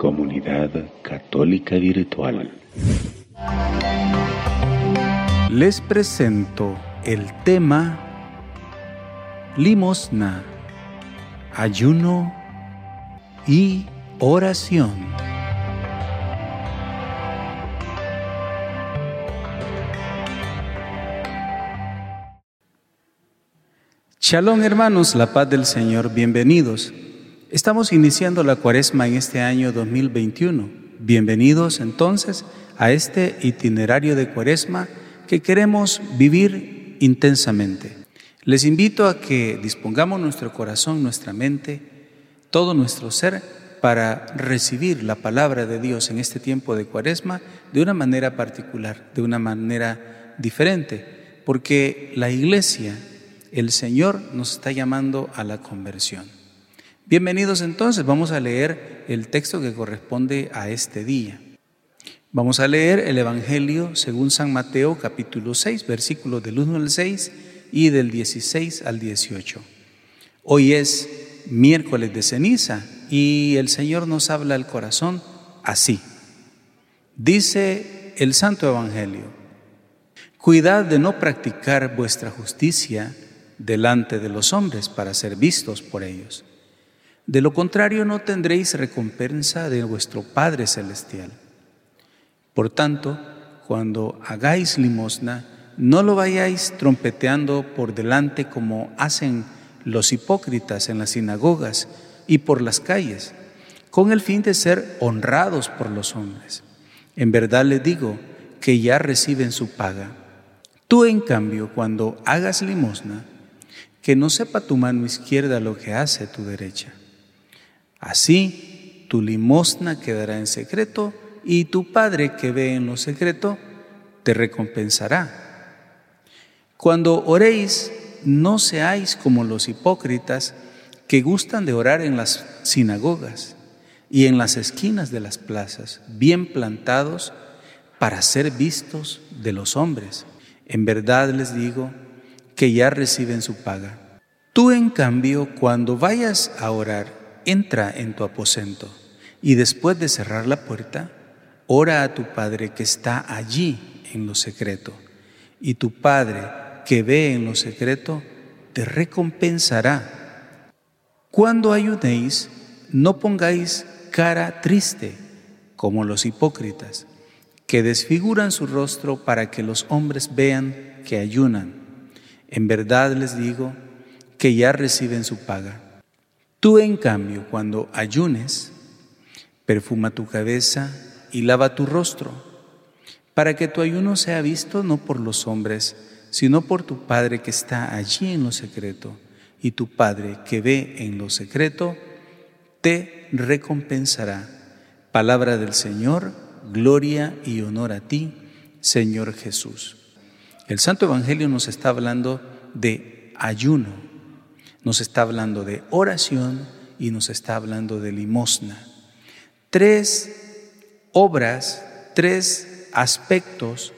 Comunidad Católica Virtual. Les presento el tema limosna, ayuno y oración. Shalom hermanos, la paz del Señor, bienvenidos. Estamos iniciando la cuaresma en este año 2021. Bienvenidos entonces a este itinerario de cuaresma que queremos vivir intensamente. Les invito a que dispongamos nuestro corazón, nuestra mente, todo nuestro ser para recibir la palabra de Dios en este tiempo de cuaresma de una manera particular, de una manera diferente, porque la iglesia el Señor nos está llamando a la conversión. Bienvenidos entonces, vamos a leer el texto que corresponde a este día. Vamos a leer el Evangelio según San Mateo capítulo 6, versículos del 1 al 6 y del 16 al 18. Hoy es miércoles de ceniza y el Señor nos habla al corazón así. Dice el Santo Evangelio, cuidad de no practicar vuestra justicia delante de los hombres para ser vistos por ellos. De lo contrario no tendréis recompensa de vuestro Padre Celestial. Por tanto, cuando hagáis limosna, no lo vayáis trompeteando por delante como hacen los hipócritas en las sinagogas y por las calles, con el fin de ser honrados por los hombres. En verdad les digo que ya reciben su paga. Tú, en cambio, cuando hagas limosna, que no sepa tu mano izquierda lo que hace tu derecha. Así tu limosna quedará en secreto y tu Padre que ve en lo secreto te recompensará. Cuando oréis, no seáis como los hipócritas que gustan de orar en las sinagogas y en las esquinas de las plazas, bien plantados para ser vistos de los hombres. En verdad les digo, que ya reciben su paga. Tú, en cambio, cuando vayas a orar, entra en tu aposento y después de cerrar la puerta, ora a tu Padre que está allí en lo secreto. Y tu Padre que ve en lo secreto, te recompensará. Cuando ayudéis, no pongáis cara triste como los hipócritas, que desfiguran su rostro para que los hombres vean que ayunan. En verdad les digo que ya reciben su paga. Tú, en cambio, cuando ayunes, perfuma tu cabeza y lava tu rostro, para que tu ayuno sea visto no por los hombres, sino por tu Padre que está allí en lo secreto, y tu Padre que ve en lo secreto, te recompensará. Palabra del Señor, gloria y honor a ti, Señor Jesús. El Santo Evangelio nos está hablando de ayuno, nos está hablando de oración y nos está hablando de limosna. Tres obras, tres aspectos,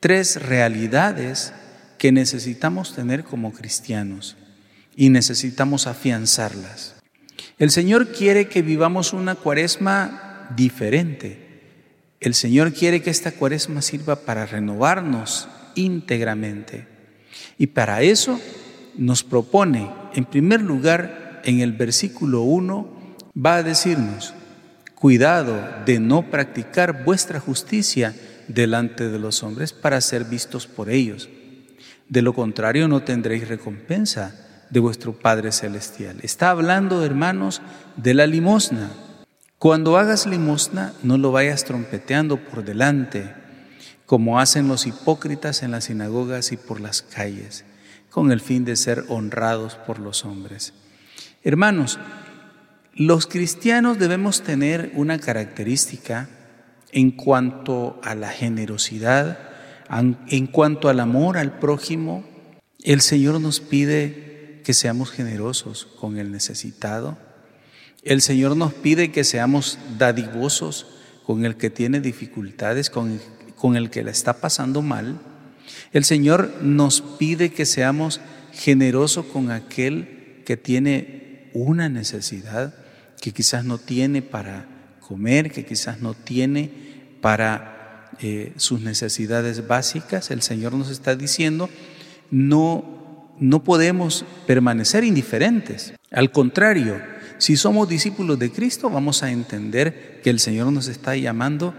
tres realidades que necesitamos tener como cristianos y necesitamos afianzarlas. El Señor quiere que vivamos una cuaresma diferente. El Señor quiere que esta cuaresma sirva para renovarnos íntegramente. Y para eso nos propone, en primer lugar, en el versículo 1, va a decirnos, cuidado de no practicar vuestra justicia delante de los hombres para ser vistos por ellos. De lo contrario no tendréis recompensa de vuestro Padre Celestial. Está hablando, hermanos, de la limosna. Cuando hagas limosna, no lo vayas trompeteando por delante, como hacen los hipócritas en las sinagogas y por las calles, con el fin de ser honrados por los hombres. Hermanos, los cristianos debemos tener una característica en cuanto a la generosidad, en cuanto al amor al prójimo. El Señor nos pide que seamos generosos con el necesitado. El Señor nos pide que seamos dadivosos con el que tiene dificultades, con con el que la está pasando mal, el Señor nos pide que seamos generosos con aquel que tiene una necesidad que quizás no tiene para comer, que quizás no tiene para eh, sus necesidades básicas, el Señor nos está diciendo, no, no podemos permanecer indiferentes. Al contrario, si somos discípulos de Cristo, vamos a entender que el Señor nos está llamando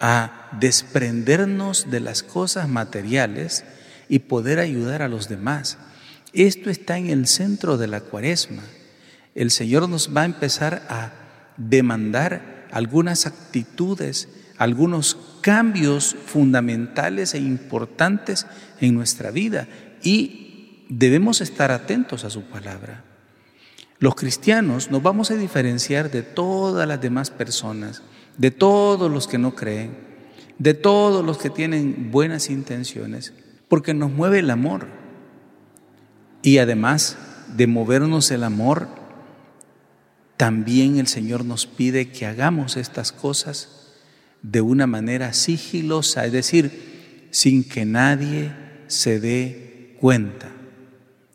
a desprendernos de las cosas materiales y poder ayudar a los demás. Esto está en el centro de la cuaresma. El Señor nos va a empezar a demandar algunas actitudes, algunos cambios fundamentales e importantes en nuestra vida y debemos estar atentos a su palabra. Los cristianos nos vamos a diferenciar de todas las demás personas, de todos los que no creen, de todos los que tienen buenas intenciones, porque nos mueve el amor. Y además de movernos el amor, también el Señor nos pide que hagamos estas cosas de una manera sigilosa, es decir, sin que nadie se dé cuenta.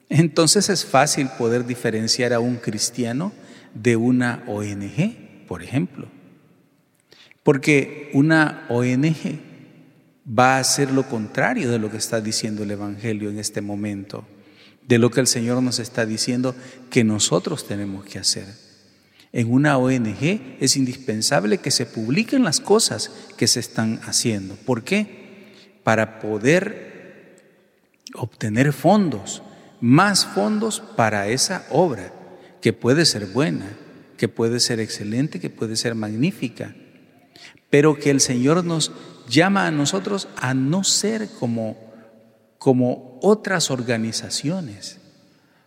Entonces es fácil poder diferenciar a un cristiano de una ONG, por ejemplo. Porque una ONG va a hacer lo contrario de lo que está diciendo el Evangelio en este momento, de lo que el Señor nos está diciendo que nosotros tenemos que hacer. En una ONG es indispensable que se publiquen las cosas que se están haciendo. ¿Por qué? Para poder obtener fondos más fondos para esa obra, que puede ser buena, que puede ser excelente, que puede ser magnífica, pero que el Señor nos llama a nosotros a no ser como, como otras organizaciones.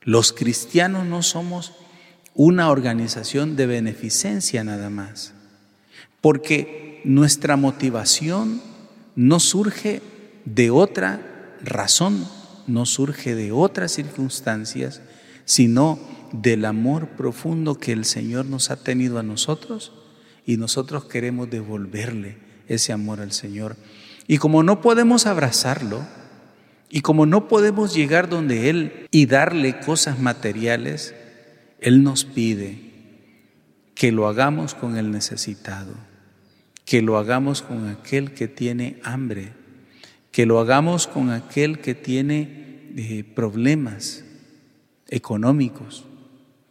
Los cristianos no somos una organización de beneficencia nada más, porque nuestra motivación no surge de otra razón no surge de otras circunstancias, sino del amor profundo que el Señor nos ha tenido a nosotros y nosotros queremos devolverle ese amor al Señor. Y como no podemos abrazarlo, y como no podemos llegar donde Él y darle cosas materiales, Él nos pide que lo hagamos con el necesitado, que lo hagamos con aquel que tiene hambre, que lo hagamos con aquel que tiene eh, problemas económicos,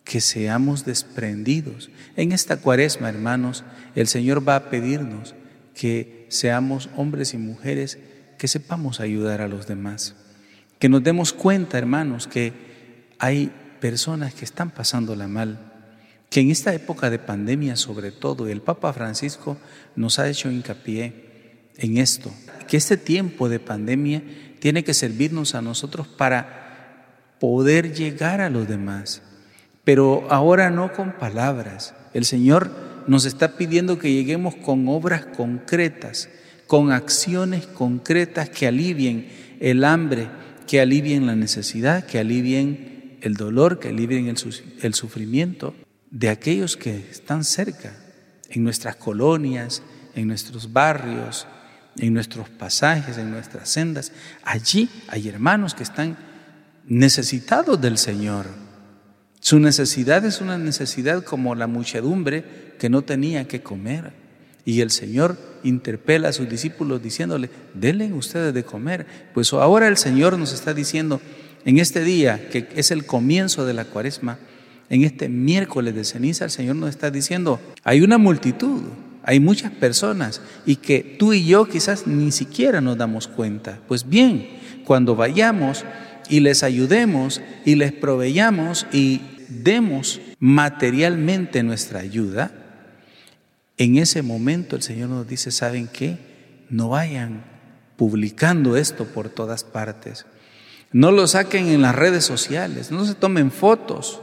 que seamos desprendidos. En esta cuaresma, hermanos, el Señor va a pedirnos que seamos hombres y mujeres que sepamos ayudar a los demás, que nos demos cuenta, hermanos, que hay personas que están pasándola mal, que en esta época de pandemia sobre todo, el Papa Francisco nos ha hecho hincapié en esto, que este tiempo de pandemia tiene que servirnos a nosotros para poder llegar a los demás, pero ahora no con palabras. El Señor nos está pidiendo que lleguemos con obras concretas, con acciones concretas que alivien el hambre, que alivien la necesidad, que alivien el dolor, que alivien el, sufrimiento de aquellos que están cerca, en nuestras colonias, en nuestros barrios, en nuestros pasajes, en nuestras sendas. Allí hay hermanos que están necesitados del Señor. Su necesidad es una necesidad como la muchedumbre que no tenía que comer. Y el Señor interpela a sus discípulos diciéndole, denle ustedes de comer. Pues ahora el Señor nos está diciendo, en este día, que es el comienzo de la cuaresma, en este miércoles de ceniza, el Señor nos está diciendo, hay una multitud hay muchas personas y que tú y yo quizás ni siquiera nos damos cuenta. Pues bien, cuando vayamos y les ayudemos y les proveyamos y demos materialmente nuestra ayuda, en ese momento el Señor nos dice, ¿saben qué? No vayan publicando esto por todas partes. No lo saquen en las redes sociales, no se tomen fotos.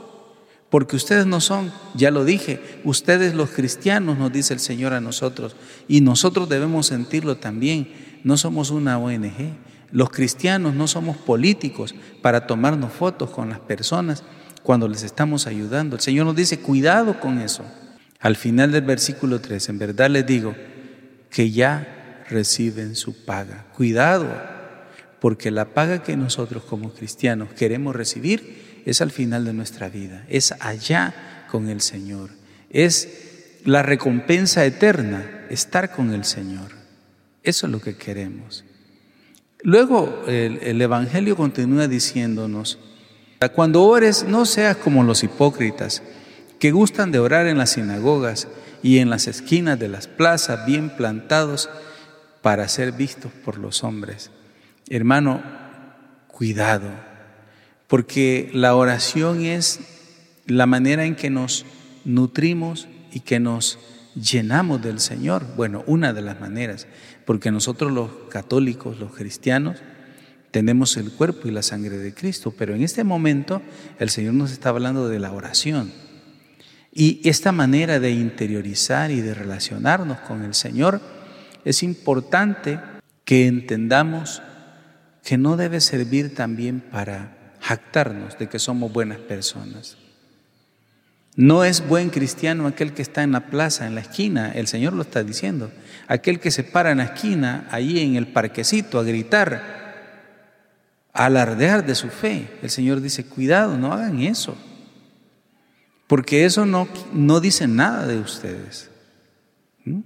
Porque ustedes no son, ya lo dije, ustedes los cristianos, nos dice el Señor a nosotros, y nosotros debemos sentirlo también. No somos una ONG. Los cristianos no somos políticos para tomarnos fotos con las personas cuando les estamos ayudando. El Señor nos dice, cuidado con eso. Al final del versículo 3, en verdad les digo que ya reciben su paga. Cuidado, porque la paga que nosotros como cristianos queremos recibir es al final de nuestra vida, es allá con el Señor, es la recompensa eterna, estar con el Señor. Eso es lo que queremos. Luego el, el Evangelio continúa diciéndonos, cuando ores no seas como los hipócritas, que gustan de orar en las sinagogas y en las esquinas de las plazas bien plantados para ser vistos por los hombres. Hermano, cuidado, porque la oración es la manera en que nos nutrimos y que nos llenamos del Señor. Bueno, una de las maneras, porque nosotros los católicos, los cristianos, tenemos el cuerpo y la sangre de Cristo, pero en este momento el Señor nos está hablando de la oración. Y esta manera de interiorizar y de relacionarnos con el Señor es importante que entendamos que no debe servir también para jactarnos de que somos buenas personas. No es buen cristiano aquel que está en la plaza, en la esquina, el Señor lo está diciendo. Aquel que se para en la esquina, ahí en el parquecito, a gritar, alardear de su fe. El Señor dice, cuidado, no hagan eso. Porque eso no, no dice nada de ustedes. ¿Mm?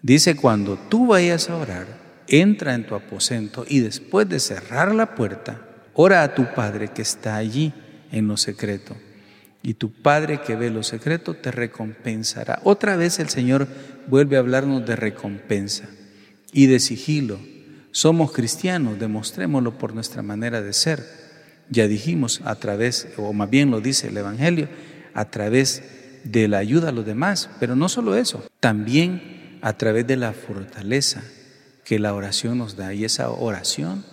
Dice, cuando tú vayas a orar, entra en tu aposento y después de cerrar la puerta, ora a tu Padre que está allí en lo secreto. Y tu Padre que ve lo secreto te recompensará. Otra vez el Señor vuelve a hablarnos de recompensa y de sigilo. Somos cristianos, demostrémoslo por nuestra manera de ser. Ya dijimos a través, o más bien lo dice el Evangelio, a través de la ayuda a los demás, pero no solo eso, también a través de la fortaleza que la oración nos da. Y esa oración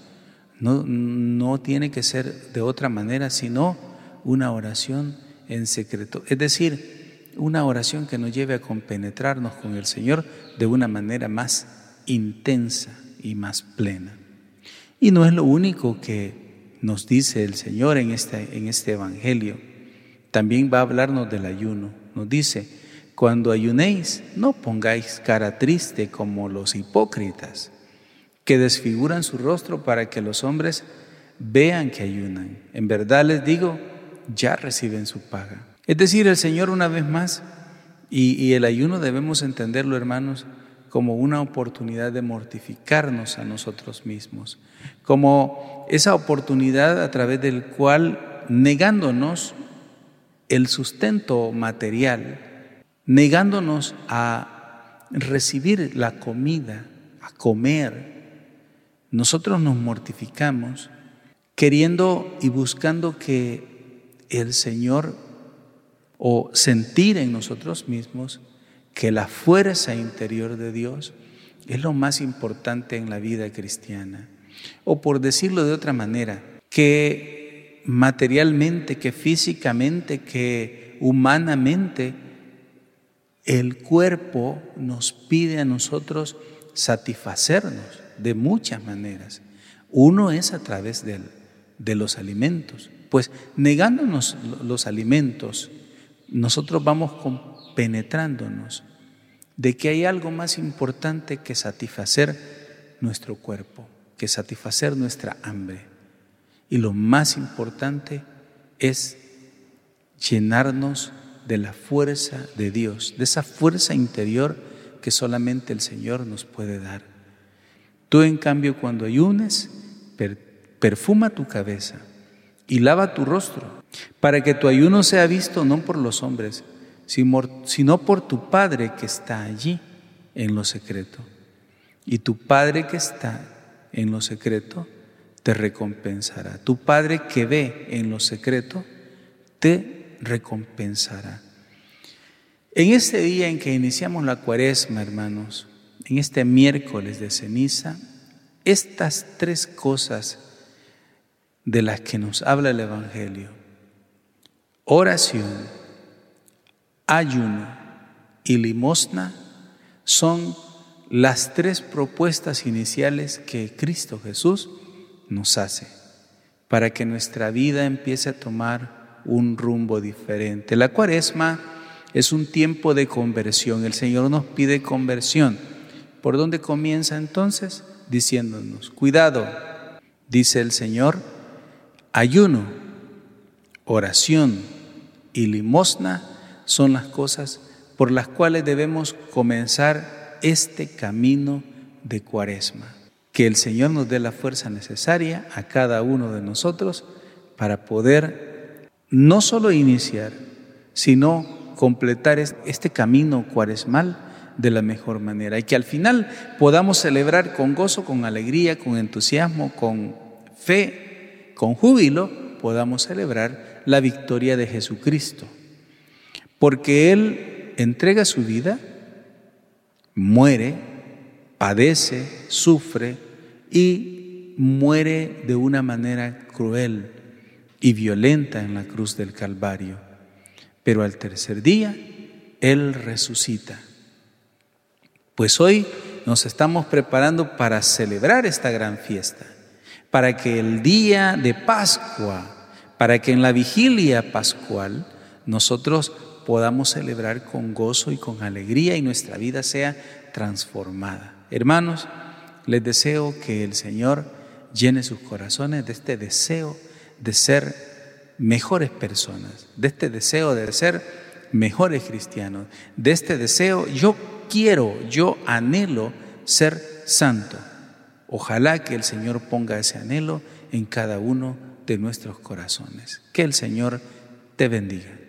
no, no tiene que ser de otra manera, sino una oración en secreto. Es decir, una oración que nos lleve a compenetrarnos con el Señor de una manera más intensa y más plena. Y no es lo único que nos dice el Señor en este, en este Evangelio. También va a hablarnos del ayuno. Nos dice, cuando ayunéis, no pongáis cara triste como los hipócritas, que desfiguran su rostro para que los hombres vean que ayunan. En verdad les digo, ya reciben su paga. Es decir, el Señor una vez más, y, y el ayuno debemos entenderlo, hermanos, como una oportunidad de mortificarnos a nosotros mismos, como esa oportunidad a través del cual, negándonos el sustento material, negándonos a recibir la comida, a comer, nosotros nos mortificamos queriendo y buscando que el Señor o sentir en nosotros mismos que la fuerza interior de Dios es lo más importante en la vida cristiana. O por decirlo de otra manera, que materialmente, que físicamente, que humanamente, el cuerpo nos pide a nosotros satisfacernos de muchas maneras. Uno es a través de, los alimentos. Pues negándonos los alimentos, nosotros vamos penetrándonos de que hay algo más importante que satisfacer nuestro cuerpo, que satisfacer nuestra hambre. Y lo más importante es llenarnos de la fuerza de Dios, de esa fuerza interior que solamente el Señor nos puede dar. Tú en cambio cuando ayunes, perfuma tu cabeza y lava tu rostro, para que tu ayuno sea visto no por los hombres, sino por tu Padre que está allí en lo secreto. Y tu Padre que está en lo secreto te recompensará. Tu Padre que ve en lo secreto, te recompensará. En este día en que iniciamos la cuaresma, hermanos, en este miércoles de ceniza, estas tres cosas de las que nos habla el Evangelio, oración, ayuno y limosna, son las tres propuestas iniciales que Cristo Jesús nos hace para que nuestra vida empiece a tomar un rumbo diferente. La cuaresma es un tiempo de conversión. El Señor nos pide conversión. ¿Por dónde comienza entonces? Diciéndonos, cuidado, dice el Señor, ayuno, oración y limosna son las cosas por las cuales debemos comenzar este camino de cuaresma. Que el Señor nos dé la fuerza necesaria a cada uno de nosotros para poder no solo iniciar, sino completar este camino cuaresmal de la mejor manera y que al final podamos celebrar con gozo, con alegría, con entusiasmo, con fe, con júbilo, podamos celebrar la victoria de Jesucristo. Porque Él entrega su vida, muere, padece, sufre y muere de una manera cruel y violenta en la cruz del Calvario. Pero al tercer día, Él resucita. Pues hoy nos estamos preparando para celebrar esta gran fiesta, para que el día de Pascua, para que en la vigilia pascual nosotros podamos celebrar con gozo y con alegría y nuestra vida sea transformada. Hermanos, les deseo que el Señor llene sus corazones de este deseo de ser mejores personas, de este deseo de ser mejores cristianos, de este deseo, yo quiero, yo anhelo ser santo. Ojalá que el Señor ponga ese anhelo en cada uno de nuestros corazones. Que el Señor te bendiga.